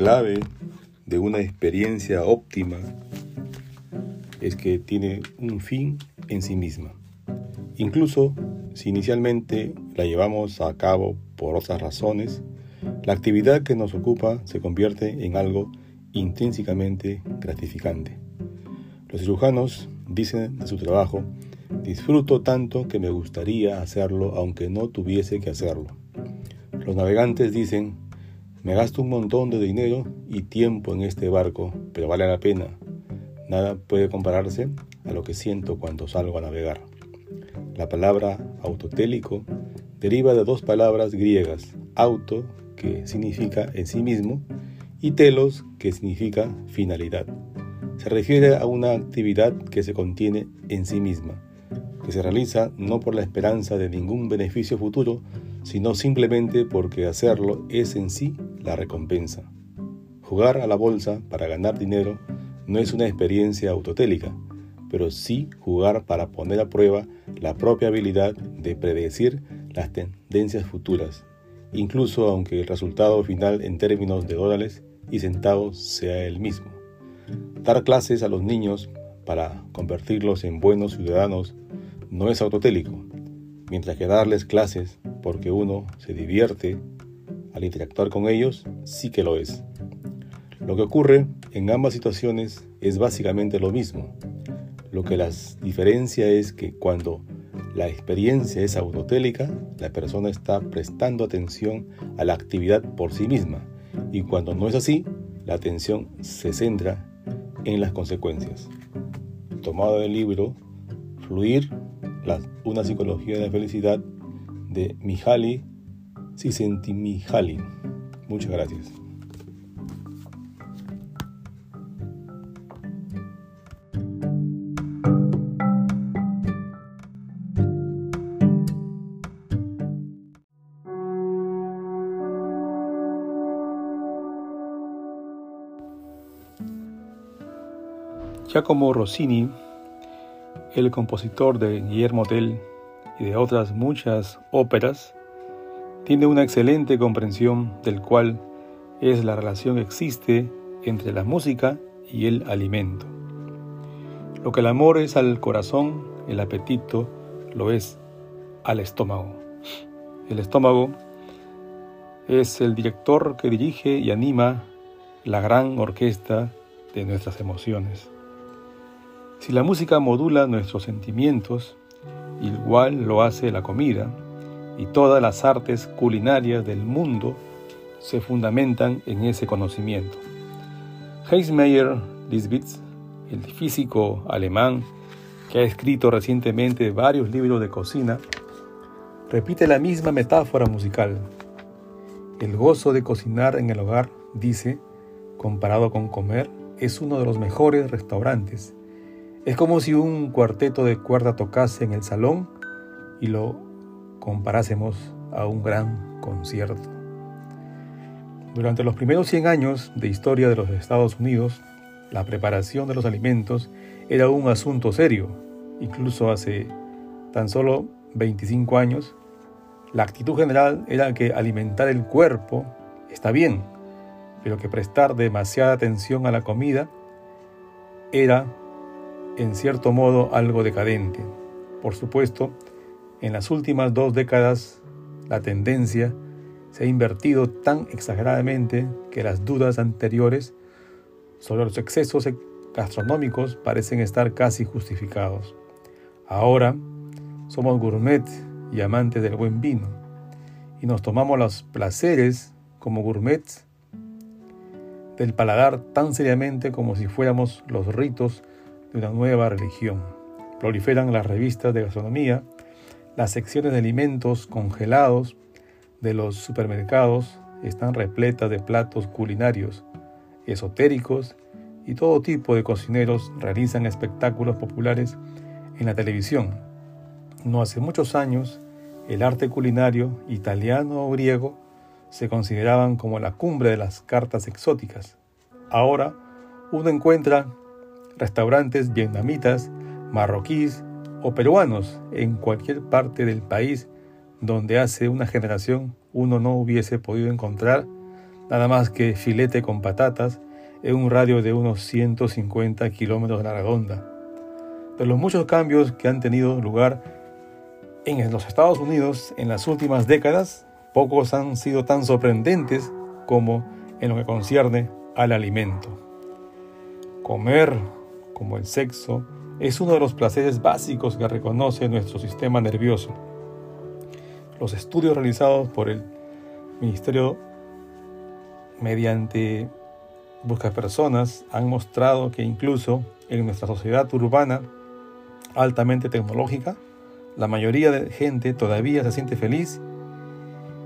clave de una experiencia óptima es que tiene un fin en sí misma. Incluso si inicialmente la llevamos a cabo por otras razones, la actividad que nos ocupa se convierte en algo intrínsecamente gratificante. Los cirujanos dicen de su trabajo, disfruto tanto que me gustaría hacerlo aunque no tuviese que hacerlo. Los navegantes dicen, me gasto un montón de dinero y tiempo en este barco, pero vale la pena. Nada puede compararse a lo que siento cuando salgo a navegar. La palabra autotélico deriva de dos palabras griegas, auto, que significa en sí mismo, y telos, que significa finalidad. Se refiere a una actividad que se contiene en sí misma, se realiza no por la esperanza de ningún beneficio futuro, sino simplemente porque hacerlo es en sí la recompensa. Jugar a la bolsa para ganar dinero no es una experiencia autotélica, pero sí jugar para poner a prueba la propia habilidad de predecir las tendencias futuras, incluso aunque el resultado final en términos de dólares y centavos sea el mismo. Dar clases a los niños para convertirlos en buenos ciudadanos no es autotélico, mientras que darles clases porque uno se divierte al interactuar con ellos sí que lo es. Lo que ocurre en ambas situaciones es básicamente lo mismo. Lo que las diferencia es que cuando la experiencia es autotélica, la persona está prestando atención a la actividad por sí misma y cuando no es así, la atención se centra en las consecuencias. Tomado del libro Fluir, una psicología de la felicidad de Mihaly Csikszentmihalyi. Muchas gracias. Giacomo Rossini, el compositor de Guillermo Tell y de otras muchas óperas, tiene una excelente comprensión del cual es la relación que existe entre la música y el alimento. Lo que el amor es al corazón, el apetito lo es al estómago. El estómago es el director que dirige y anima la gran orquesta de nuestras emociones. Si la música modula nuestros sentimientos, igual lo hace la comida, y todas las artes culinarias del mundo se fundamentan en ese conocimiento. Heinz Meyer Lisbitz, el físico alemán que ha escrito recientemente varios libros de cocina, repite la misma metáfora musical. El gozo de cocinar en el hogar, dice, comparado con comer, es uno de los mejores restaurantes es como si un cuarteto de cuerda tocase en el salón y lo comparásemos a un gran concierto. Durante los primeros 100 años de historia de los Estados Unidos, la preparación de los alimentos era un asunto serio. Incluso hace tan solo 25 años, la actitud general era que alimentar el cuerpo está bien, pero que prestar demasiada atención a la comida era en cierto modo algo decadente. Por supuesto, en las últimas dos décadas la tendencia se ha invertido tan exageradamente que las dudas anteriores sobre los excesos gastronómicos parecen estar casi justificados. Ahora somos gourmet y amantes del buen vino y nos tomamos los placeres como gourmets del paladar tan seriamente como si fuéramos los ritos de una nueva religión. Proliferan las revistas de gastronomía, las secciones de alimentos congelados de los supermercados están repletas de platos culinarios, esotéricos y todo tipo de cocineros realizan espectáculos populares en la televisión. No hace muchos años, el arte culinario italiano o griego se consideraban como la cumbre de las cartas exóticas. Ahora uno encuentra restaurantes vietnamitas, marroquíes o peruanos en cualquier parte del país donde hace una generación uno no hubiese podido encontrar nada más que filete con patatas en un radio de unos 150 kilómetros de la redonda. De los muchos cambios que han tenido lugar en los Estados Unidos en las últimas décadas, pocos han sido tan sorprendentes como en lo que concierne al alimento. Comer, como el sexo, es uno de los placeres básicos que reconoce nuestro sistema nervioso. Los estudios realizados por el Ministerio mediante Busca Personas han mostrado que incluso en nuestra sociedad urbana altamente tecnológica, la mayoría de gente todavía se siente feliz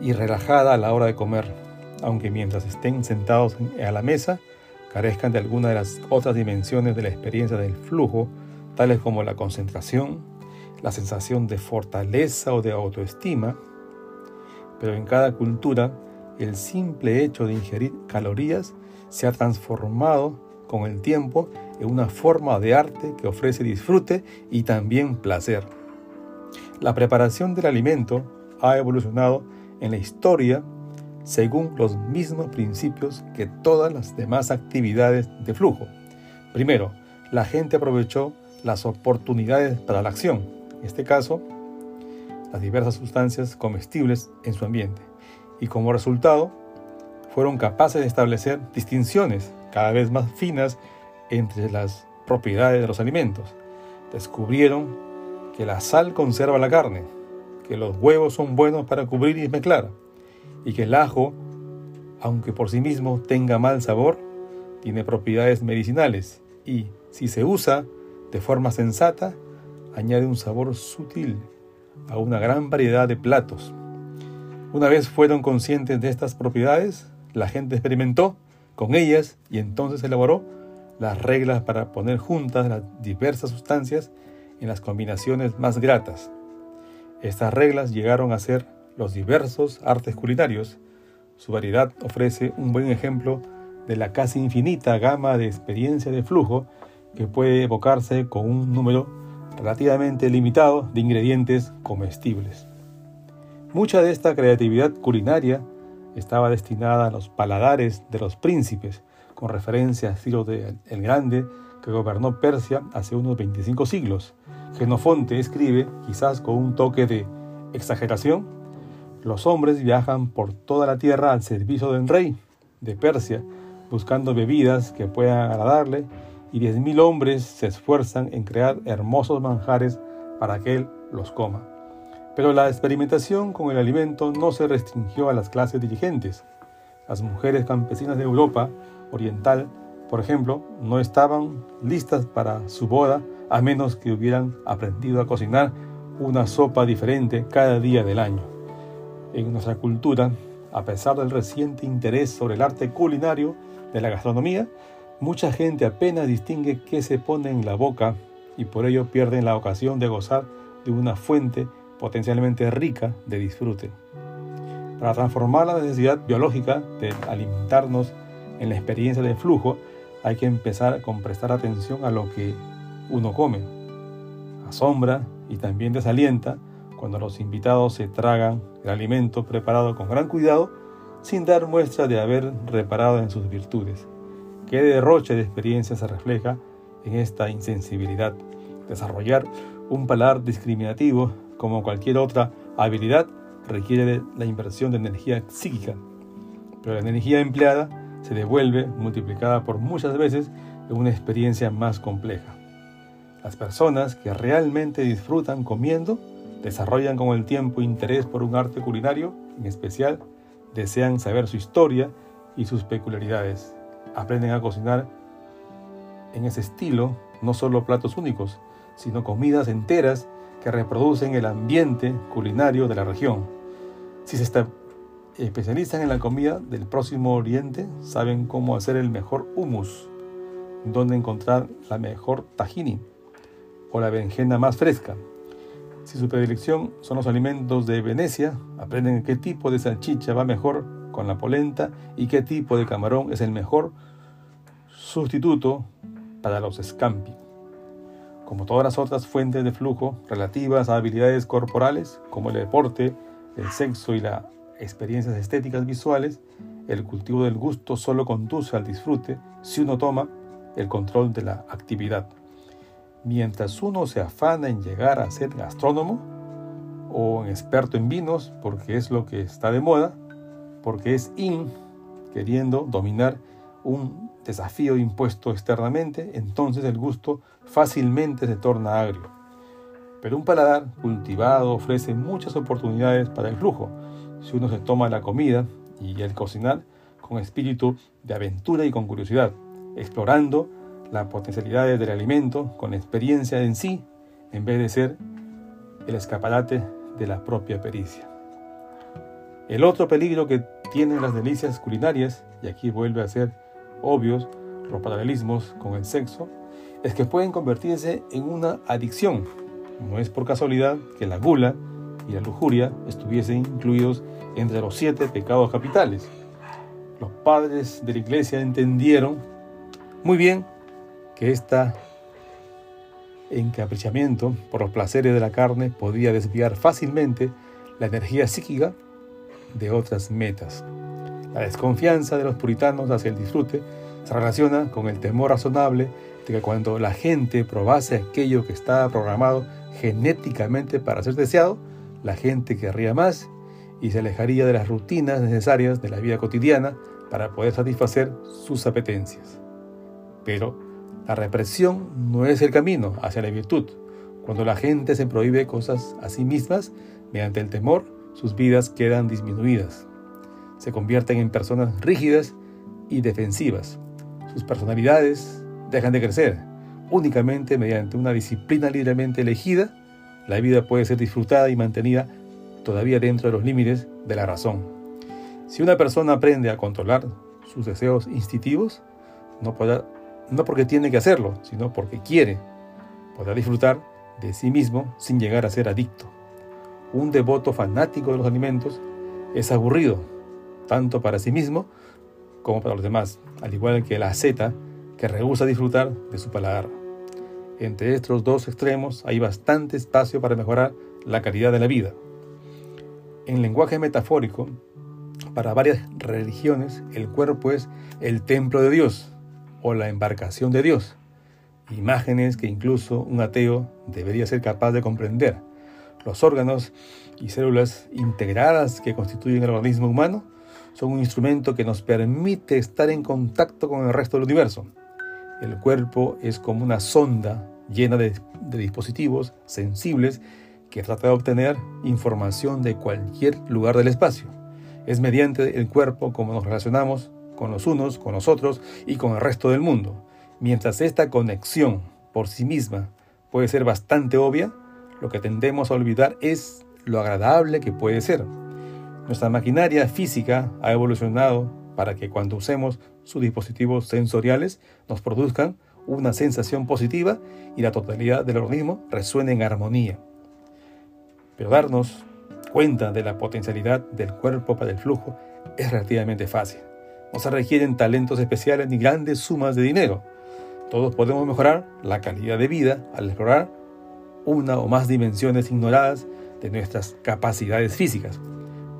y relajada a la hora de comer, aunque mientras estén sentados a la mesa carezcan de alguna de las otras dimensiones de la experiencia del flujo, tales como la concentración, la sensación de fortaleza o de autoestima, pero en cada cultura el simple hecho de ingerir calorías se ha transformado con el tiempo en una forma de arte que ofrece disfrute y también placer. La preparación del alimento ha evolucionado en la historia según los mismos principios que todas las demás actividades de flujo. Primero, la gente aprovechó las oportunidades para la acción, en este caso, las diversas sustancias comestibles en su ambiente, y como resultado, fueron capaces de establecer distinciones cada vez más finas entre las propiedades de los alimentos. Descubrieron que la sal conserva la carne, que los huevos son buenos para cubrir y mezclar, y que el ajo, aunque por sí mismo tenga mal sabor, tiene propiedades medicinales y, si se usa de forma sensata, añade un sabor sutil a una gran variedad de platos. Una vez fueron conscientes de estas propiedades, la gente experimentó con ellas y entonces elaboró las reglas para poner juntas las diversas sustancias en las combinaciones más gratas. Estas reglas llegaron a ser los diversos artes culinarios. Su variedad ofrece un buen ejemplo de la casi infinita gama de experiencia de flujo que puede evocarse con un número relativamente limitado de ingredientes comestibles. Mucha de esta creatividad culinaria estaba destinada a los paladares de los príncipes, con referencia a Ciro el Grande, que gobernó Persia hace unos 25 siglos. Genofonte escribe, quizás con un toque de exageración, los hombres viajan por toda la tierra al servicio del rey de Persia, buscando bebidas que puedan agradarle, y diez mil hombres se esfuerzan en crear hermosos manjares para que él los coma. Pero la experimentación con el alimento no se restringió a las clases dirigentes. Las mujeres campesinas de Europa Oriental, por ejemplo, no estaban listas para su boda a menos que hubieran aprendido a cocinar una sopa diferente cada día del año. En nuestra cultura, a pesar del reciente interés sobre el arte culinario de la gastronomía, mucha gente apenas distingue qué se pone en la boca y por ello pierden la ocasión de gozar de una fuente potencialmente rica de disfrute. Para transformar la necesidad biológica de alimentarnos en la experiencia de flujo, hay que empezar con prestar atención a lo que uno come. Asombra y también desalienta cuando los invitados se tragan el alimento preparado con gran cuidado sin dar muestra de haber reparado en sus virtudes. Qué derroche de experiencia se refleja en esta insensibilidad. Desarrollar un paladar discriminativo como cualquier otra habilidad, requiere la inversión de energía psíquica, pero la energía empleada se devuelve multiplicada por muchas veces en una experiencia más compleja. Las personas que realmente disfrutan comiendo desarrollan con el tiempo interés por un arte culinario, en especial desean saber su historia y sus peculiaridades. Aprenden a cocinar en ese estilo no solo platos únicos, sino comidas enteras que reproducen el ambiente culinario de la región. Si se especializan en la comida del próximo oriente, saben cómo hacer el mejor hummus, dónde encontrar la mejor tahini o la berenjena más fresca. Si su predilección son los alimentos de Venecia, aprenden qué tipo de salchicha va mejor con la polenta y qué tipo de camarón es el mejor sustituto para los scampi. Como todas las otras fuentes de flujo relativas a habilidades corporales, como el deporte, el sexo y las experiencias estéticas visuales, el cultivo del gusto solo conduce al disfrute si uno toma el control de la actividad. Mientras uno se afana en llegar a ser gastrónomo o experto en vinos, porque es lo que está de moda, porque es in, queriendo dominar un desafío impuesto externamente, entonces el gusto fácilmente se torna agrio. Pero un paladar cultivado ofrece muchas oportunidades para el flujo, si uno se toma la comida y el cocinar con espíritu de aventura y con curiosidad, explorando las potencialidades del alimento con experiencia en sí, en vez de ser el escaparate de la propia pericia. El otro peligro que tienen las delicias culinarias, y aquí vuelve a ser obvios los paralelismos con el sexo, es que pueden convertirse en una adicción. No es por casualidad que la gula y la lujuria estuviesen incluidos entre los siete pecados capitales. Los padres de la iglesia entendieron muy bien que este encaprichamiento por los placeres de la carne podía desviar fácilmente la energía psíquica de otras metas. La desconfianza de los puritanos hacia el disfrute se relaciona con el temor razonable de que cuando la gente probase aquello que estaba programado genéticamente para ser deseado, la gente querría más y se alejaría de las rutinas necesarias de la vida cotidiana para poder satisfacer sus apetencias. Pero la represión no es el camino hacia la virtud. Cuando la gente se prohíbe cosas a sí mismas, mediante el temor, sus vidas quedan disminuidas. Se convierten en personas rígidas y defensivas. Sus personalidades dejan de crecer. Únicamente mediante una disciplina libremente elegida, la vida puede ser disfrutada y mantenida todavía dentro de los límites de la razón. Si una persona aprende a controlar sus deseos instintivos, no, no porque tiene que hacerlo, sino porque quiere, podrá disfrutar de sí mismo sin llegar a ser adicto. Un devoto fanático de los alimentos es aburrido, tanto para sí mismo como para los demás, al igual que la asceta que rehúsa disfrutar de su paladar. Entre estos dos extremos hay bastante espacio para mejorar la calidad de la vida. En lenguaje metafórico, para varias religiones, el cuerpo es el templo de Dios o la embarcación de Dios, imágenes que incluso un ateo debería ser capaz de comprender. Los órganos y células integradas que constituyen el organismo humano son un instrumento que nos permite estar en contacto con el resto del universo. El cuerpo es como una sonda llena de, de dispositivos sensibles que trata de obtener información de cualquier lugar del espacio. Es mediante el cuerpo como nos relacionamos con los unos, con los otros y con el resto del mundo. Mientras esta conexión por sí misma puede ser bastante obvia, lo que tendemos a olvidar es lo agradable que puede ser. Nuestra maquinaria física ha evolucionado para que cuando usemos sus dispositivos sensoriales nos produzcan una sensación positiva y la totalidad del organismo resuene en armonía. Pero darnos cuenta de la potencialidad del cuerpo para el flujo es relativamente fácil. No se requieren talentos especiales ni grandes sumas de dinero. Todos podemos mejorar la calidad de vida al explorar una o más dimensiones ignoradas de nuestras capacidades físicas.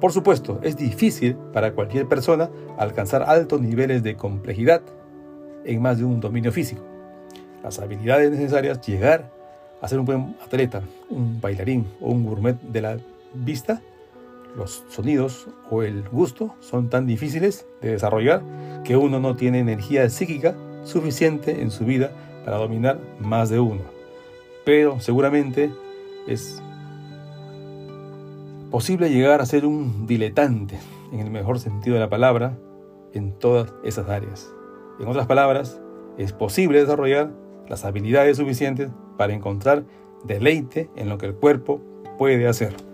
Por supuesto, es difícil para cualquier persona alcanzar altos niveles de complejidad en más de un dominio físico. Las habilidades necesarias llegar a ser un buen atleta, un bailarín o un gourmet de la vista, los sonidos o el gusto son tan difíciles de desarrollar que uno no tiene energía psíquica suficiente en su vida para dominar más de uno. Pero seguramente es posible llegar a ser un diletante, en el mejor sentido de la palabra, en todas esas áreas. En otras palabras, es posible desarrollar las habilidades suficientes para encontrar deleite en lo que el cuerpo puede hacer.